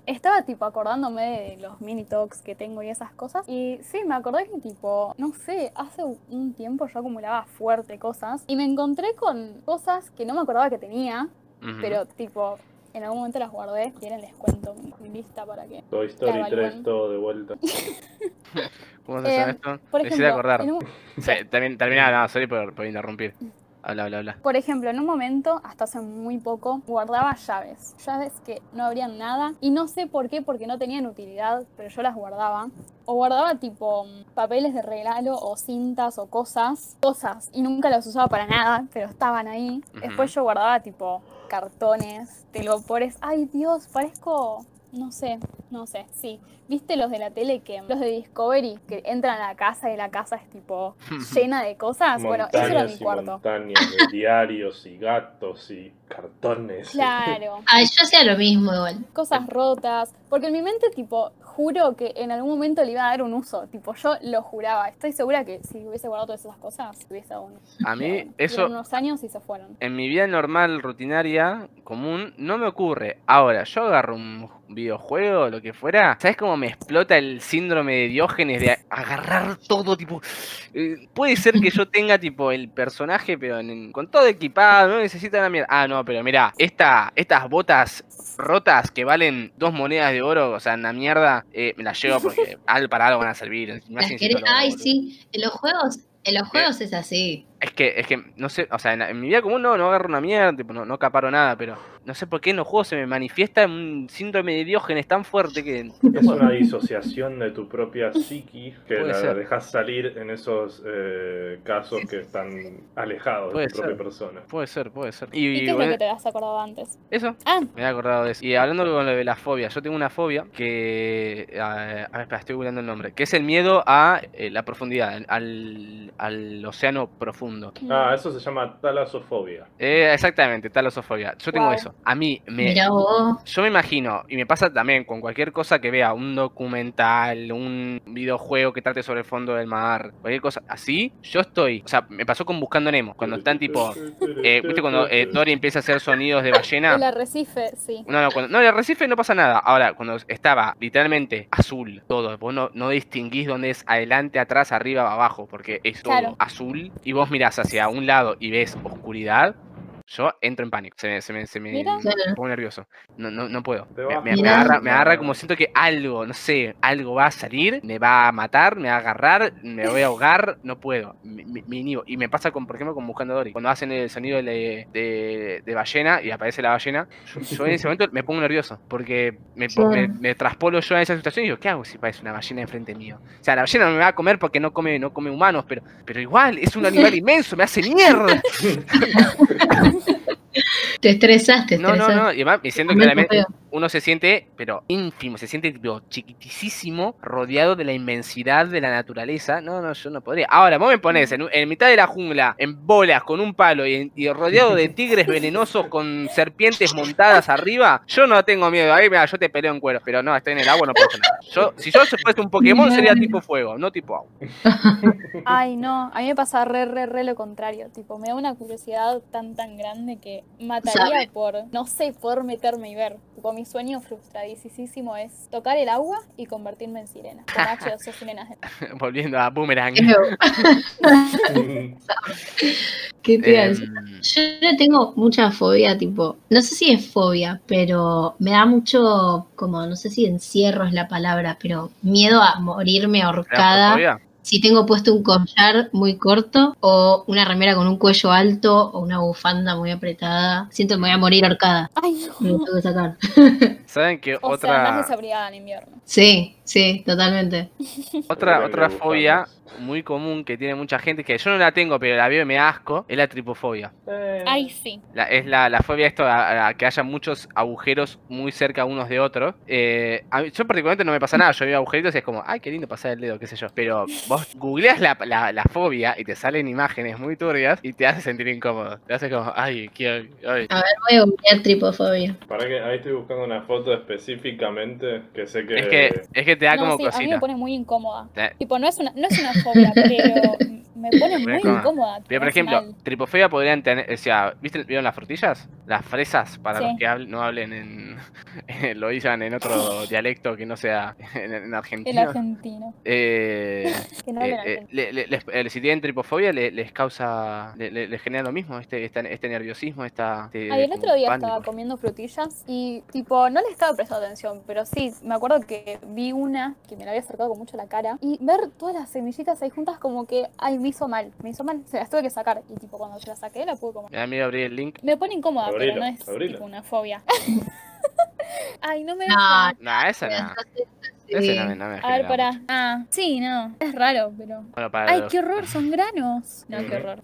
Estaba tipo acordándome de los mini talks que tengo y esas cosas, y sí, me acordé que tipo, no sé, hace un tiempo yo acumulaba fuerte cosas, y me encontré con cosas que no me acordaba que tenía, pero tipo... En algún momento las guardé, quieren les cuento mi, lista para que Toy Story La 3, evalúan. todo de vuelta. ¿Cómo se llama Eh, esto? Por ejemplo, acordar. un- Sí, también termina, no, sorry por, por interrumpir. Habla, habla, habla. por ejemplo, en un momento, hasta hace muy poco, guardaba llaves. Llaves que no abrían nada. Y no sé por qué, porque no tenían utilidad, pero yo las guardaba. O guardaba tipo papeles de regalo o cintas o cosas. Cosas. Y nunca las usaba para nada, pero estaban ahí. Después yo guardaba tipo cartones, telgopores. Ay Dios, parezco... No sé, no sé, sí. ¿Viste los de la tele que los de Discovery que entran a la casa y la casa es tipo llena de cosas? Bueno, eso era mi y cuarto. montañas de diarios y gatos y cartones. Claro, Ay, yo hacía lo mismo igual. cosas rotas. Porque en mi mente, tipo, juro que en algún momento le iba a dar un uso. Tipo, yo lo juraba. Estoy segura que si hubiese guardado todas esas cosas, hubiese dado uno. A mí, bueno, eso, unos años y se fueron. en mi vida normal, rutinaria, común, no me ocurre. Ahora, yo agarro un videojuego, lo que fuera, ¿sabes cómo me explota el síndrome de Diógenes de agarrar todo, tipo... eh, puede ser que yo tenga, tipo, el personaje, pero en- con todo equipado, no necesita una mierda. Ah, no, pero mira, esta, estas botas rotas que valen dos monedas de oro, o sea, una mierda, eh, me las llevo porque al para algo van a servir. Las querés- Ay, boludo. sí. En los juegos, en los juegos es así. Es que, es que, no sé, o sea, en, en mi vida común no, no agarro una mierda, tipo, no, no acaparo nada, pero no sé por qué en los juegos se me manifiesta un síndrome de Diógenes tan fuerte que... Es una disociación de tu propia psiqui que la dejas salir en esos eh, casos que están alejados Puede de tu propia ser. persona. Puede ser, puede ser. ¿Y, qué es lo que te has acordado antes? eso, Ah, me he acordado de eso. Y hablando con lo de la fobia, yo tengo una fobia que... eh, a ver, espera, estoy googleando el nombre. Que es el miedo a eh, la profundidad, al, al océano profundo. Ah, eso se llama talasofobia. Eh, exactamente, talosofobia. Yo tengo Wow. eso. A mí me. Yo me imagino, y me pasa también con cualquier cosa que vea, un documental, un videojuego que trate sobre el fondo del mar, cualquier cosa así, yo estoy, o sea, me pasó con Buscando Nemo, cuando están tipo, eh, ¿viste cuando eh, Dory empieza a hacer sonidos de ballena? el arrecife, sí. No, no, cuando, no, el Recife no pasa nada. Ahora, cuando estaba literalmente azul todo, vos no, no distinguís dónde es adelante, atrás, arriba, abajo, porque es todo Claro. azul, y vos mirás hacia un lado y ves oscuridad, yo entro en pánico. Se me, se me, se me, pongo nervioso. No, no, no puedo. Me, agarra, me agarra como siento que algo, no sé, algo va a salir, me va a matar, me va a agarrar, me voy a ahogar, no puedo. Me, me- me inhibo. Y me pasa, con, por ejemplo, con Buscando a Dory. Cuando hacen el sonido de, de- de ballena y aparece la ballena, yo, yo en ese momento me pongo nervioso. Porque me, Claro. me, me traspolo yo en esa situación y digo, ¿qué hago si parece una ballena enfrente mío? O sea, la ballena no me va a comer porque no come, no come humanos, pero, pero igual, es un animal inmenso, me hace mierda. Te estresaste, No, no, no. Y además, me siento claramente, uno se siente, pero ínfimo, se siente tipo chiquitísimo, rodeado de la inmensidad de la naturaleza. No, no, yo no podría. Ahora, vos me pones en, en mitad de la jungla, en bolas, con un palo y, rodeado de tigres venenosos con serpientes montadas arriba. Yo no tengo miedo. Ahí, mira, yo te peleo en cuero, pero no, estoy en el agua, no puedo hacer nada. Yo, si yo fuese un Pokémon, sería tipo fuego, no tipo agua. Ay, no, a mí me pasa re, re, re lo contrario. Tipo, me da una curiosidad tan, tan grande que Sabe. por, no sé, poder meterme y ver. Tipo, mi sueño frustradísimo es tocar el agua y convertirme en sirena. Con H2O sirenas. Volviendo a Boomerang. Qué feo. ¿Qué te decir? Em, Yo le tengo mucha fobia, tipo, no sé si es fobia, pero me da mucho, como, no sé si encierro es la palabra, pero miedo a morirme ahorcada. Si tengo puesto un collar muy corto o una remera con un cuello alto o una bufanda muy apretada. Siento que me voy a morir ahorcada. Ay, Me lo tengo que sacar. ¿Saben que O sea, otra, desabrigada en invierno. Sí, sí, totalmente. otra, otra fobia muy común que tiene mucha gente, que yo no la tengo, pero la veo y me asco, es la tripofobia. Eh, Ay, sí. La- es la, la fobia esto a, a que haya muchos agujeros muy cerca unos de otros. Eh, a mí- yo particularmente no me pasa nada, yo veo agujeritos y es como, ay, qué lindo pasar el dedo, qué sé yo. Pero vos googleas la, la- la fobia y te salen imágenes muy turbias y te hace sentir incómodo. Te hace como, ay, quiero... ay". A ver, voy a googlear tripofobia. Para que ahí estoy buscando una foto específicamente que sé que. Es que, es que te da No, como sí, a mí cosita. me pone muy incómoda. Te- Tipo, no es una, no es una fobia, pero me pone muy Incómoda. incómoda. Pero, por ejemplo, mal. tripofobia podrían tener, o sea, ¿viste, ¿vieron las frutillas? Las fresas, para Sí. los que no hablen en, lo digan en otro dialecto que no sea en, en El argentino. argentino. Eh, Que no eh, hablan eh, argentino. le- le- les- eh, si tienen tripofobia, le- les causa, le- le- les genera lo mismo, este, este, este nerviosismo, esta... este Ay, el otro día pánico. estaba comiendo frutillas y, tipo, no le estaba prestando atención, pero sí, me acuerdo que vi una que me la había acercado con mucho a la cara y ver todas las semillitas ahí juntas como que, ay, me hizo mal, me hizo mal, se las tuve que sacar y, tipo, cuando se las saqué la pude comer. Me da miedo abrir el link. Me pone incómoda, Abrilo, pero no es tipo una fobia. ay, no me No. No, esa no. Ese no, me- no me A ver, genera para. mucho. Ah, sí, no. Es raro, pero. Bueno, para Ay, los, qué horror, son granos. No, qué horror.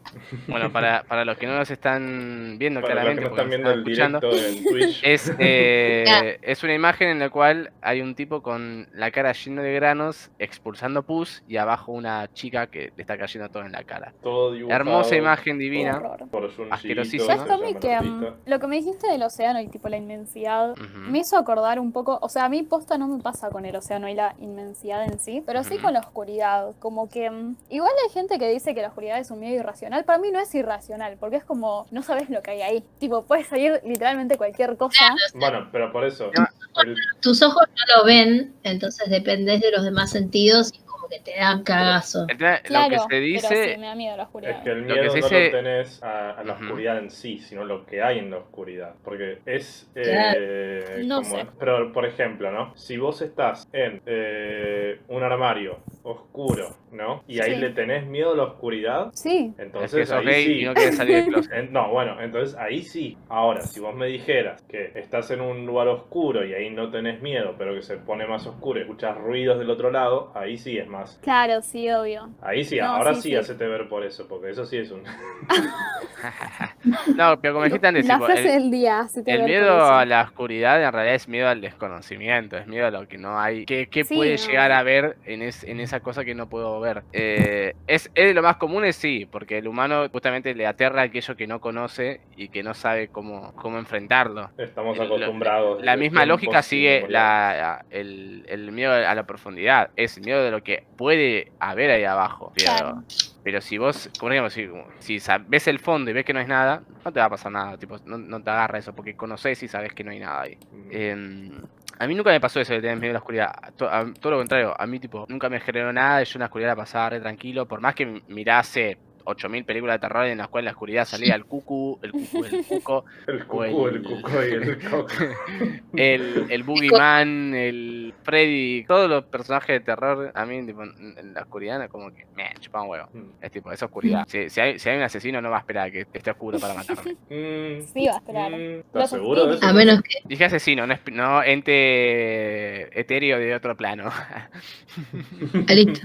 bueno, para, para los que no nos están viendo Para los que claramente, no porque están nos viendo el escuchando, directo en Twitch. Es, eh, es una imagen en la cual hay un tipo con la cara llena de granos expulsando pus y abajo una chica que le está cayendo todo en la cara. todo dibujado Hermosa imagen Qué divina. horror. Por Junjiito, Asquerosísimo. ¿Sabes, se Tommy, llama que el mm, artista. lo que me dijiste del océano y tipo la inmensidad Ujú. me hizo acordar un poco, o sea, a mí posta no me pasa con el océano y la inmensidad en sí, pero sí con la oscuridad, como que mm, igual hay gente que dice que la oscuridad es un miedo irracional, para mí no es irracional, porque es como no sabes lo que hay ahí, tipo puede salir literalmente cualquier cosa. Bueno, pero por eso. El- Tus ojos no lo ven, entonces dependés de los demás sentidos y como que te dan cagazo. Tema- Claro, lo que se pero sí, dice, me da miedo la oscuridad. Es que el Lo que miedo no dice- lo tenés a, a la oscuridad en sí, sino lo que hay en la oscuridad. Porque es. Claro. eh, No como- sé. Pero, por ejemplo, ¿no? Si vos estás en eh, un armario oscuro, ¿no? Y ahí Sí. le tenés miedo a la oscuridad, Sí, es entonces que sos ahí gay sí. y no quieres salir del closet. En- no, bueno, entonces ahí sí. Ahora, si vos me dijeras que estás en un lugar oscuro y ahí no tenés miedo, pero que se pone más oscuro y escuchas ruidos del otro lado, ahí sí es más. Claro, sí, obvio. Ahí sí, No, ahora sí, sí, sí. hacete ver por eso, porque eso sí es un. No, pero como dijiste antes, La tipo, frase el, del día, hacete el ver por miedo eso. a la oscuridad en realidad es miedo al desconocimiento, es miedo a lo que no hay. ¿Qué, qué Sí, puede no. llegar a ver en, es- en esa cosa que no puedo ver? Eh, es, es de lo más común, es sí, porque el humano justamente le aterra aquello que no conoce y que no sabe cómo, cómo enfrentarlo. Estamos El- lo- acostumbrados. La misma lógica sigue la, el, el miedo a la profundidad. Es el miedo de lo que puede haber ahí abajo. Pero, Claro. pero si vos, como digamos, si, ves el fondo y ves que no es nada, no te va a pasar nada. Tipo, no, no te agarra eso porque conoces y sabes que no hay nada ahí. Em, a mí nunca me pasó eso de tener miedo a la oscuridad. A- todo lo contrario, a mí tipo nunca me generó nada y yo en la oscuridad la pasaba re tranquilo. Por más que mirase 8000 películas de terror en las cuales la oscuridad salía el cucu, el cucu, el cuco, El o cucú, el el- cuco y el coco. el, el Boogeyman, el Freddy, todos los personajes de terror, a mí tipo, en en la oscuridad es como que me chupan un huevo. Mm. Es tipo, es oscuridad. Si, si hay, si hay un asesino no va a esperar a que esté oscuro para matarme. Mm, Sí, va a esperar. mm, ¿Estás seguro de eso? A menos que Dije asesino, no, no ente etéreo de otro plano. ah, listo.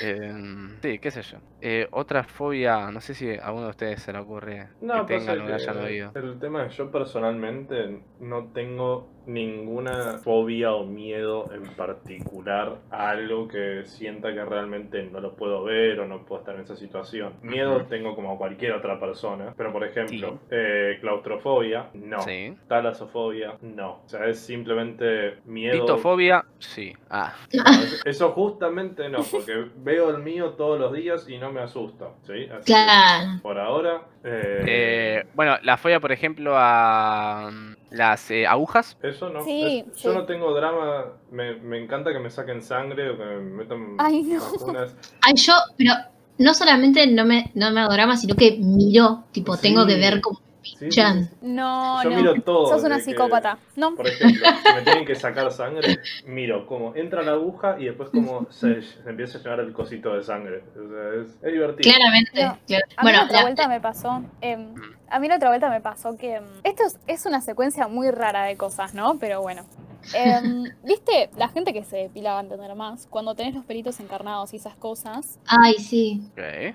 Em, sí, qué sé yo. Eh, otra fobia, no sé si a alguno de ustedes se le ocurre No, que tengan o que hayan oído. el tema es yo personalmente no tengo ninguna fobia o miedo en particular a algo que sienta que realmente no lo puedo ver o no puedo estar en esa situación. Miedo tengo como cualquier otra persona, pero por ejemplo, Sí. eh, claustrofobia, no. Sí. Talasofobia, no. O sea, es simplemente miedo. Titofobia, sí. Ah, eso- justamente no, porque veo el mío todos los días y no me asusta, ¿sí? Así que, Claro. por ahora... eh, Eh, bueno, la fobia, por ejemplo, a mm, las eh, agujas. Eso no. Sí, es- Yo no tengo drama. Me, me encanta que me saquen sangre o que me metan Ay, no. vacunas. Ay, yo, pero no solamente no me, no me hago drama, sino que miro, tipo, Sí. tengo que ver cómo Sí, Chan. No, Yo no. miro todo. Sos una que- psicópata. No. Por ejemplo, si me tienen que sacar sangre, miro cómo entra la aguja y después cómo se, se empieza a llenar el cosito de sangre. O sea, es, es divertido. Claramente. No, claro. A mí Bueno, la otra la- vuelta me pasó. em, a mí la otra vuelta me pasó que. em, esto es, es una secuencia muy rara de cosas, ¿no? Pero bueno. Em, ¿Viste? La gente que se depilaba antes de más, cuando tenés los pelitos encarnados y esas cosas. Ay, sí.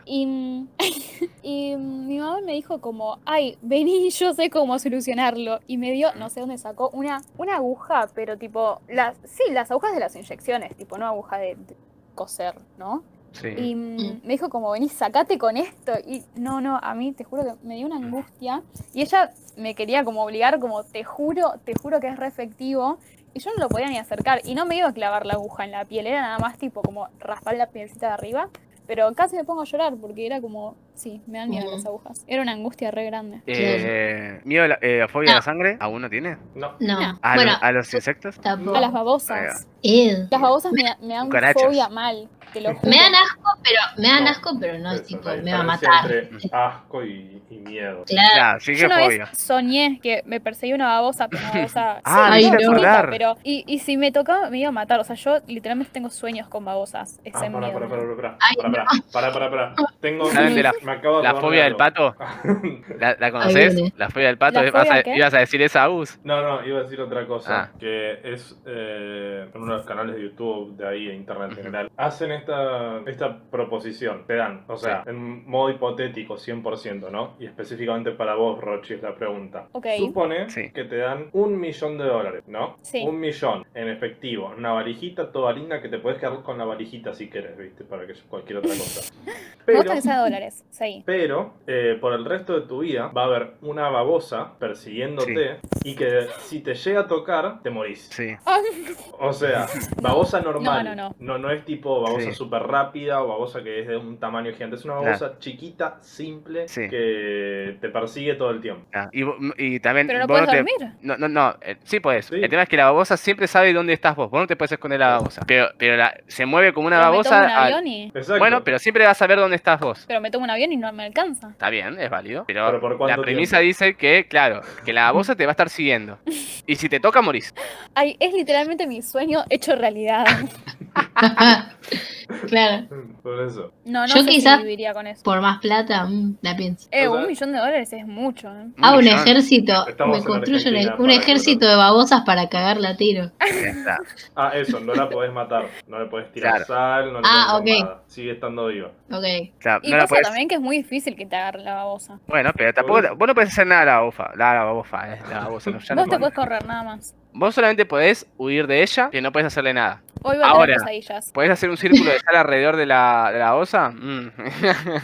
Y, y mi mamá me dijo como, ay, vení, yo sé cómo solucionarlo. Y me dio, no sé dónde sacó, una, una aguja, pero tipo, las, sí, las agujas de las inyecciones, tipo, no aguja de, de coser, ¿no? Sí. Y Mm. me dijo como, vení, sacate con esto. Y no, no, a mí te juro que me dio una angustia. Y ella me quería como obligar, como, te juro, te juro que es re efectivo. Y yo no lo podía ni acercar. Y no me iba a clavar la aguja en la piel, era nada más tipo como raspar la pielcita de arriba. Pero casi me pongo a llorar porque era como, sí, me dan miedo Ujú. las agujas. Era una angustia re grande. Eh, ¿Miedo a la eh, fobia a No. la sangre? ¿Aún no tiene? No. No. ¿A, bueno, lo- a los insectos? tampoco. A las babosas. Ew. Las babosas me, me dan fobia mal, te lo juro. Me dan asco, pero me dan No. asco, pero no es tipo, me va a matar. Entre asco y, y miedo. Claro. Claro, sí que Yo una vez fobia. soñé que me perseguía una babosa, pero una babosa. Ah, sí, no, acordar. pero y, y si me tocaba me iba a matar. O sea, yo literalmente tengo sueños con babosas. Ah, Ese para, miedo. para, para, para, Ay, para, para, para, para, Tengo, ¿Saben de la- me acabo de ¿La acordar fobia de del pato? ¿La, la conoces? ¿La fobia del pato? ¿La ¿Ibas fobia a, qué? ibas a decir esa, Gus? No, no, iba a decir otra cosa, Ah. que es eh, en uno de los canales de YouTube, de ahí, de internet en general, hacen esta, esta proposición, te dan, o sea, en modo hipotético, 100%, ¿no? Y específicamente para vos, Rochi, es la pregunta. Ok. Supone Sí. que te dan un millón de dólares, ¿no? Sí. Un millón en efectivo, una valijita toda linda que te puedes quedar con la valijita si querés, ¿viste? Para que cualquier otra cosa. Me Pero, gusta que sea de dólares. Sí. pero eh, por el resto de tu vida va a haber una babosa persiguiéndote y que si te llega a tocar, te morís. Sí. O sea, babosa normal. No, no, no. no es tipo babosa Sí. súper rápida o babosa que es de un tamaño gigante. Es una babosa chiquita, simple, Sí. que te persigue todo el tiempo. Ah, y, también. Pero no puedes te- dormir. No, no, no, eh, sí puedes. Sí. El tema es que la babosa siempre sabe dónde estás vos. Vos no te puedes esconder la babosa. Pero, pero la- se mueve como una Pero me tomo babosa. un avión y. Bueno, pero siempre vas a ver dónde estás vos. Pero me tomo un avión y no me alcanza. Está bien, es válido. Pero, ¿Pero por cuánto la premisa tiempo? dice que, claro, que la babosa te va a estar siguiendo. Y si te toca, morís. Ay, es literalmente mi sueño hecho realidad. claro. Por eso. No, no Yo sé quizás- si viviría con eso. Por más plata, mm, la pienso. Eh, O sea- un millón de dólares es mucho, ¿eh? Hago un millón. ejército, Estamos me construyo un, ejército de babosas para cagarla a tiro. Ah, eso, no la podés matar. No le podés tirar Claro. sal, no le Ah, podés hacer ok. nada. Sigue estando viva. Ok. Claro, Y no la pasa puedes- también que es muy difícil que te agarre la babosa. Bueno, pero tampoco. Vos no podés hacer nada a la babosa. La, la babosa, eh, la babosa, no, ya no Vos te podés. puedes correr nada más. Vos solamente podés huir de ella, que no podés hacerle nada. Hoy va a Ahora. tener pesadillas. ¿Podés hacer un círculo de sal alrededor de la, de la babosa? Mm.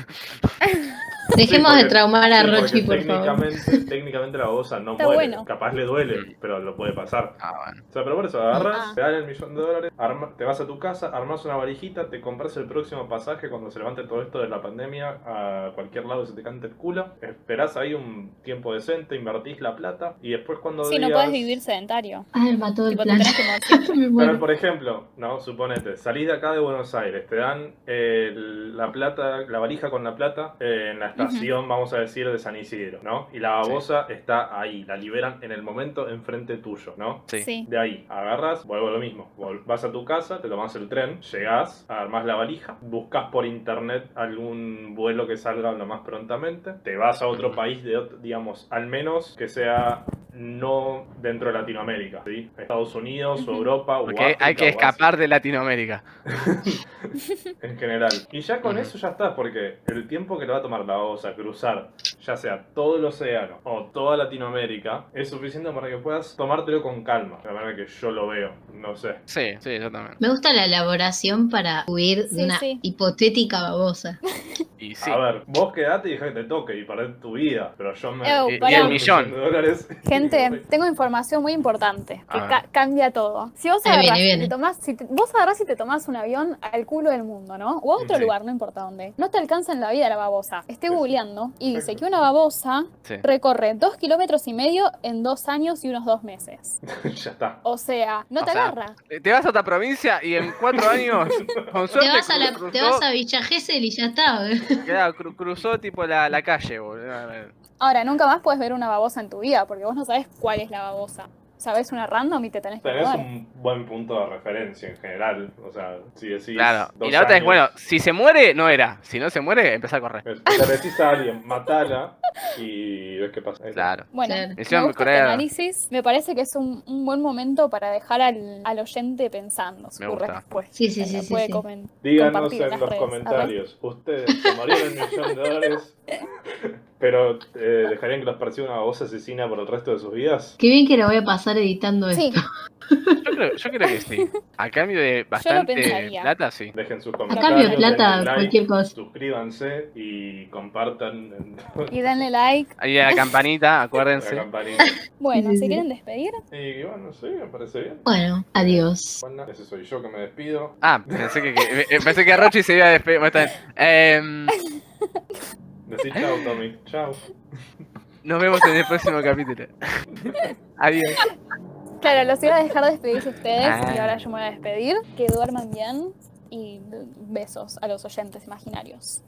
Dejemos Sí, de traumar a sí, porque Rochi, por favor. técnicamente, técnicamente la babosa no Está muere. bueno. Capaz le duele, pero lo puede pasar. Ah, bueno. O sea, pero por eso agarras, Ah. te dan el millón de dólares, arma- te vas a tu casa, armas una valijita, te compras el próximo pasaje cuando se levante todo esto de la pandemia a cualquier lado y se te cante el culo. Esperás ahí un tiempo decente, invertís la plata y después cuando Sí, digas... no puedes vivir sedentario. Ah, mató el plan. Me Pero por ejemplo, no, suponete, salís de acá de Buenos Aires, te dan eh, la plata, la valija con la plata eh, en la estación, vamos a decir, de San Isidro, ¿no? Y la babosa está ahí, la liberan en el momento enfrente tuyo, ¿no? Sí. Sí. De ahí, agarras, vuelvo a lo mismo. Vas a tu casa, te tomas el tren, llegás, armás la valija, buscas por internet algún vuelo que salga lo más prontamente, te vas a otro país, de, digamos, al menos que sea no dentro de Latinoamérica, ¿sí? Estados Unidos o Europa o Porque hay África que o escapar de Latinoamérica. en general. Y ya con eso ya está, porque el tiempo que le va a tomar la babosa cruzar, ya sea todo el océano o toda Latinoamérica, es suficiente para que puedas tomártelo con calma. De la manera que yo lo veo, no sé. Sí, sí, yo también. Me gusta la elaboración para huir Sí, de una sí. hipotética babosa. Y sí. A ver, vos quedate y deja que te toque y perdés tu vida, pero yo me... Ew, Y- y el millón. de dólares. Gente, tengo información muy importante que ca- cambia todo. Si vos agarrás, viene, te tomás, si te- vos agarrás y te tomás un avión al culo del mundo, ¿no? O a otro Sí. lugar, no importa dónde. No te alcanza en la vida la babosa. Estoy Sí. googleando y dice que una babosa Sí. recorre dos kilómetros y medio en dos años y unos dos meses. ya está. O sea, no O te sea, agarra. Eh, Te vas a otra provincia y en cuatro años, con Te vas, a la- cruzó, te vas a Villa Gesell y ya está. ¿eh? claro, cru- cruzó tipo la, la calle, boludo. Ahora, nunca más puedes ver una babosa en tu vida, porque vos no sabes cuál es la babosa. Sabes una random y te tenés que Tenés un buen punto de referencia en general. O sea, si decís. Claro. dos Y la otra es, años, bueno, si se muere, no era. Si no se muere, empezá a correr. es- Te decís a alguien, matala y ves qué pasa. Claro. Bueno, Claro. me gusta este análisis. Me parece que es un, un buen momento para dejar al, al oyente pensando su respuesta. Sí, sí, sí, sí, puede sí. Díganos en los redes. comentarios, ¿ustedes tomarían el millón de dólares, pero eh, dejarían que los persiga una voz asesina por el resto de sus vidas? Qué bien que la voy a pasar editando Sí, esto. Yo creo, yo creo que sí. A cambio de bastante plata, sí. Dejen sus A comentarios. cambio de plata, like, cualquier cosa. Suscríbanse y compartan en y denle like. Ahí a la campanita, la acuérdense. campanita. Bueno, ¿se quieren despedir? Y bueno, sí, me parece bien. Bueno, adiós. Bueno, ese soy yo que me despido. Ah, pensé que, que- eh, pensé que Rochi se iba a despedir. Bueno, está bien. Em, Decí chao, Tommy. Chao. nos vemos en el próximo capítulo. Adiós. Claro, los iba a dejar despedirse ustedes y Ah. ahora yo me voy a despedir. Que duerman bien y besos a los oyentes imaginarios.